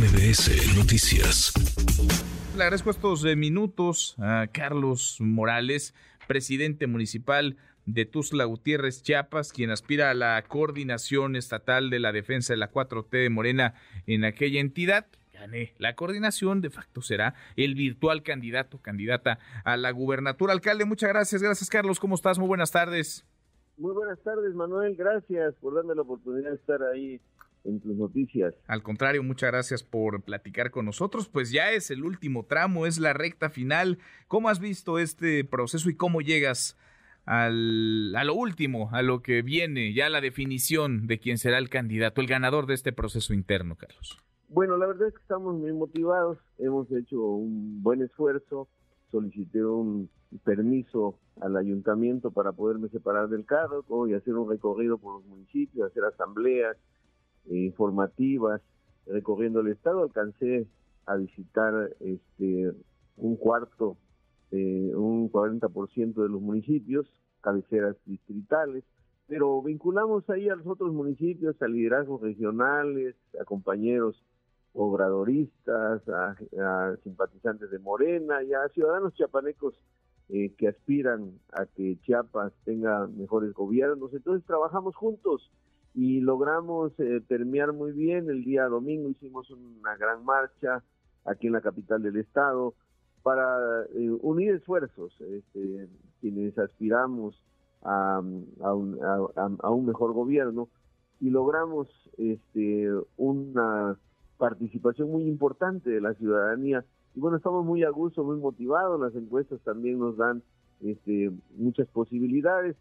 MBS Noticias. Le agradezco estos eh, minutos a Carlos Morales, presidente municipal de Tuzla Gutiérrez, Chiapas, quien aspira a la coordinación estatal de la defensa de la 4T de Morena en aquella entidad. Gane la coordinación, de facto será el virtual candidato, candidata a la gubernatura. Alcalde, muchas gracias. Gracias, Carlos. ¿Cómo estás? Muy buenas tardes. Muy buenas tardes, Manuel. Gracias por darme la oportunidad de estar ahí en tus noticias. Al contrario, muchas gracias por platicar con nosotros. Pues ya es el último tramo, es la recta final. ¿Cómo has visto este proceso y cómo llegas al, a lo último, a lo que viene, ya la definición de quién será el candidato, el ganador de este proceso interno, Carlos? Bueno, la verdad es que estamos muy motivados, hemos hecho un buen esfuerzo, solicité un permiso al ayuntamiento para poderme separar del cargo y hacer un recorrido por los municipios, hacer asambleas informativas, recorriendo el estado, alcancé a visitar este un cuarto eh, un 40% de los municipios, cabeceras distritales, pero vinculamos ahí a los otros municipios, a liderazgos regionales, a compañeros obradoristas, a, simpatizantes de Morena y a ciudadanos chiapanecos eh, que aspiran a que Chiapas tenga mejores gobiernos. Entonces trabajamos juntos y logramos eh, permear muy bien. El día domingo hicimos una gran marcha aquí en la capital del estado, para eh, unir esfuerzos, este, quienes aspiramos a, a, un, a, un, mejor gobierno y logramos este, una participación muy importante de la ciudadanía. Y bueno, estamos muy a gusto, muy motivados, las encuestas también nos dan este, muchas posibilidades,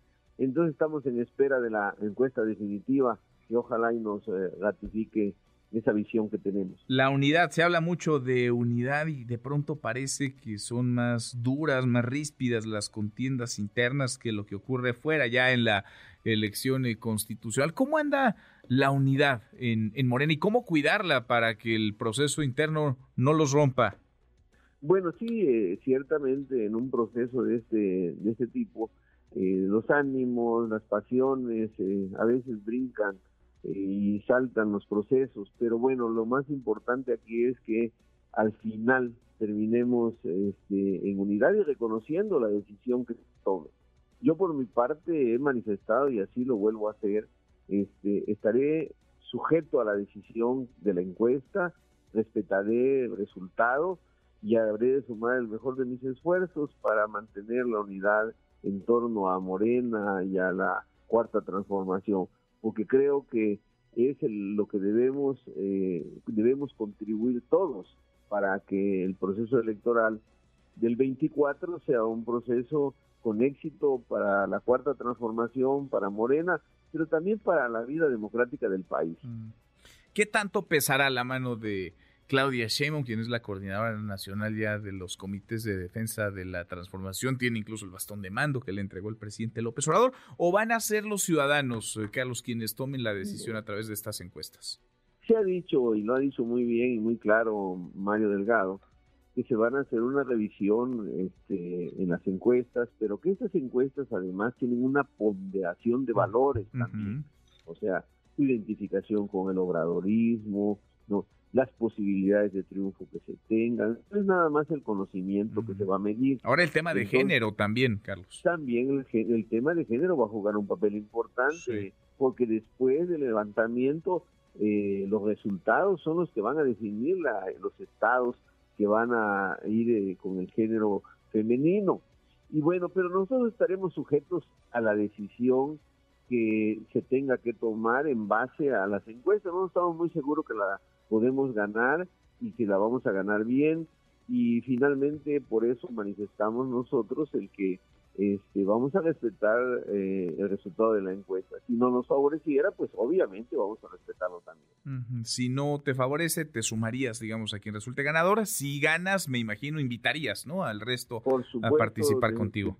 entonces estamos en espera de la encuesta definitiva que ojalá y nos eh, ratifique esa visión que tenemos. La unidad, se habla mucho de unidad y de pronto parece que son más duras, más ríspidas las contiendas internas que lo que ocurre fuera ya en la elección constitucional. ¿Cómo anda la unidad en, en Morena y cómo cuidarla para que el proceso interno no los rompa? Bueno, sí, eh, ciertamente en un proceso de este, de este tipo, eh, los ánimos, las pasiones eh, a veces brincan y saltan los procesos, pero bueno, lo más importante aquí es que al final terminemos este, en unidad y reconociendo la decisión que se tome. Yo por mi parte he manifestado y así lo vuelvo a hacer, este, estaré sujeto a la decisión de la encuesta, respetaré el resultado y habré de sumar el mejor de mis esfuerzos para mantener la unidad en torno a Morena y a la cuarta transformación porque creo que es lo que debemos, eh, debemos contribuir todos para que el proceso electoral del 24 sea un proceso con éxito para la cuarta transformación, para Morena, pero también para la vida democrática del país. Mm. ¿Qué tanto pesará la mano de Claudia Sheinbaum, quien es la coordinadora nacional ya de los comités de defensa de la transformación, tiene incluso el bastón de mando que le entregó el presidente López Obrador, o van a ser los ciudadanos, eh, Carlos, quienes tomen la decisión a través de estas encuestas? Se ha dicho, y lo ha dicho muy bien y muy claro Mario Delgado, que se van a hacer una revisión este, en las encuestas, pero que estas encuestas además tienen una ponderación de valores también, o sea, identificación con el obradorismo, no las posibilidades de triunfo que se tengan, es nada más el conocimiento que se va a medir. Ahora el tema de género también, Carlos. También el, tema de género va a jugar un papel importante, porque después del levantamiento eh, los resultados son los que van a definir los estados que van a ir eh, con el género femenino. Y bueno, pero nosotros estaremos sujetos a la decisión que se tenga que tomar en base a las encuestas. No estamos muy seguros que la podemos ganar y que la vamos a ganar bien y finalmente por eso manifestamos nosotros el que este, vamos a respetar eh, el resultado de la encuesta. Si no nos favoreciera, pues obviamente vamos a respetarlo también. Si no te favorece, te sumarías, digamos, a quien resulte ganador. Si ganas, me imagino, invitarías, ¿no? Al resto a participar contigo.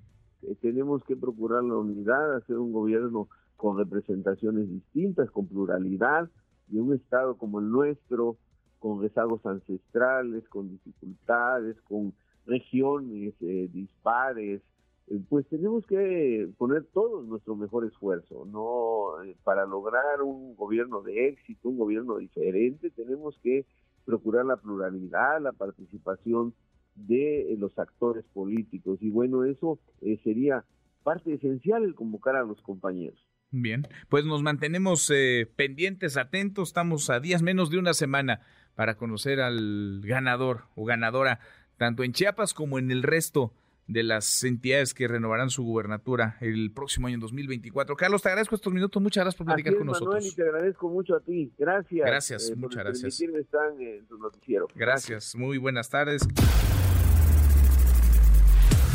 tenemos que procurar la unidad, hacer un gobierno con representaciones distintas, con pluralidad, de un Estado como el nuestro, con rezagos ancestrales, con dificultades, con regiones eh, dispares, eh, pues tenemos que poner todo nuestro mejor esfuerzo, ¿no? Eh, para lograr un gobierno de éxito, un gobierno diferente, tenemos que procurar la pluralidad, la participación de los actores políticos. Y bueno, eso sería parte esencial el convocar a los compañeros. Bien, pues nos mantenemos pendientes, atentos, estamos a días menos de una semana para conocer al ganador o ganadora, tanto en Chiapas como en el resto de las entidades que renovarán su gubernatura el próximo año 2024. Carlos, te agradezco estos minutos. Muchas gracias por platicar con nosotros. y te agradezco mucho a ti. Gracias. Gracias, eh, muchas gracias. Están en tu noticiero. Gracias. Muy buenas tardes.